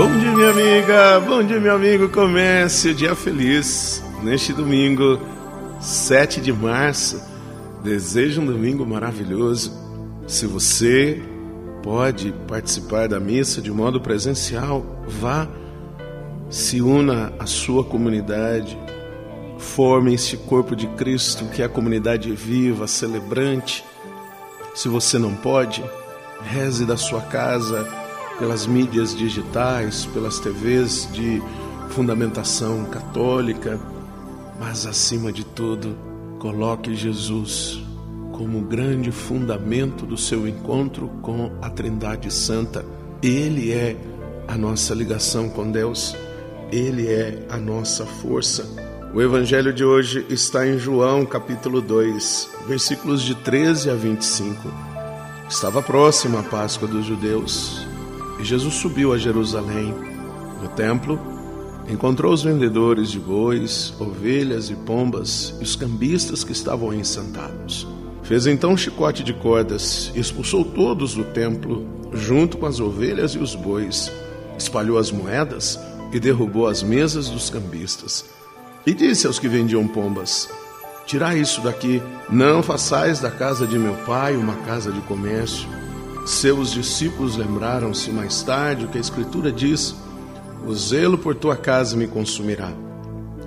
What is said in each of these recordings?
Bom dia, minha amiga. Bom dia, meu amigo. Comece o dia feliz neste domingo, 7 de março. Desejo um domingo maravilhoso. Se você pode participar da missa de modo presencial, vá, se una à sua comunidade, forme este corpo de Cristo que é a comunidade viva, celebrante. Se você não pode, reze da sua casa, pelas mídias digitais, pelas TVs de fundamentação católica, mas acima de tudo, coloque Jesus como grande fundamento do seu encontro com a Trindade Santa. Ele é a nossa ligação com Deus, ele é a nossa força. O evangelho de hoje está em João, capítulo 2, versículos de 13 a 25. Estava próxima a Páscoa dos judeus e Jesus subiu a Jerusalém. No templo, encontrou os vendedores de bois, ovelhas e pombas e os cambistas que estavam aí sentados. Fez então um chicote de cordas, expulsou todos do templo, junto com as ovelhas e os bois, espalhou as moedas e derrubou as mesas dos cambistas. E disse aos que vendiam pombas: Tirai isso daqui, não façais da casa de meu pai uma casa de comércio. Seus discípulos lembraram-se mais tarde o que a Escritura diz: O zelo por tua casa me consumirá.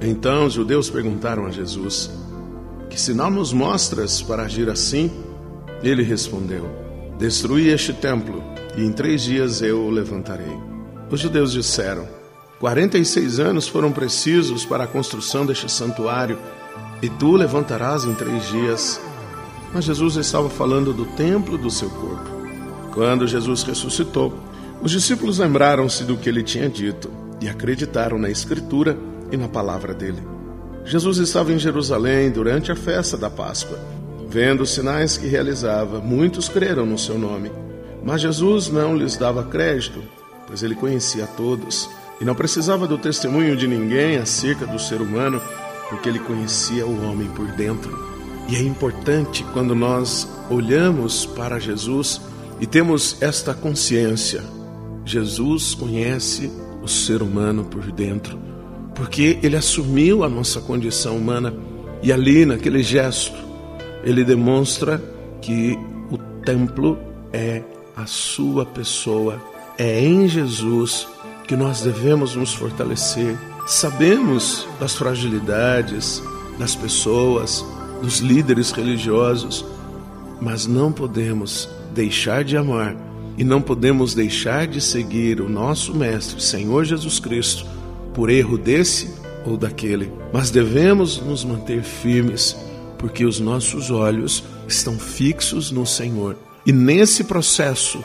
Então os judeus perguntaram a Jesus: que sinal nos mostras para agir assim? Ele respondeu: Destruí este templo, e em três dias eu o levantarei. Os judeus disseram: Quarenta e seis anos foram precisos para a construção deste santuário, e tu levantarás em três dias. Mas Jesus estava falando do templo do seu corpo. Quando Jesus ressuscitou, os discípulos lembraram-se do que ele tinha dito e acreditaram na Escritura e na palavra dele. Jesus estava em Jerusalém durante a festa da Páscoa. Vendo os sinais que realizava, muitos creram no seu nome. Mas Jesus não lhes dava crédito, pois ele conhecia todos e não precisava do testemunho de ninguém acerca do ser humano, porque ele conhecia o homem por dentro. E é importante quando nós olhamos para Jesus e temos esta consciência: Jesus conhece o ser humano por dentro porque ele assumiu a nossa condição humana. E ali, naquele gesto, ele demonstra que o templo é a sua pessoa, é em Jesus que nós devemos nos fortalecer. Sabemos das fragilidades das pessoas, dos líderes religiosos, mas não podemos deixar de amar e não podemos deixar de seguir o nosso Mestre, Senhor Jesus Cristo por erro desse ou daquele, mas devemos nos manter firmes, porque os nossos olhos estão fixos no Senhor. E nesse processo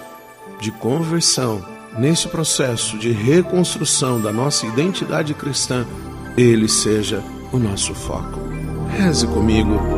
de conversão, nesse processo de reconstrução da nossa identidade cristã, ele seja o nosso foco. Reze comigo.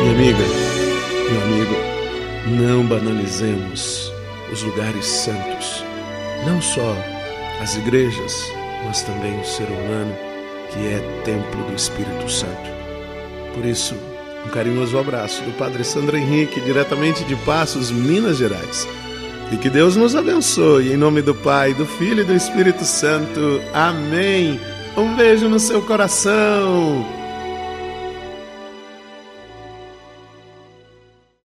Minha amiga, meu amigo, não banalizemos os lugares santos, não só as igrejas, mas também o ser humano, que é templo do Espírito Santo. Por isso, um carinhoso abraço do Padre Sandro Henrique, diretamente de Passos, Minas Gerais. E que Deus nos abençoe, em nome do Pai, do Filho e do Espírito Santo. Amém. Um beijo no seu coração.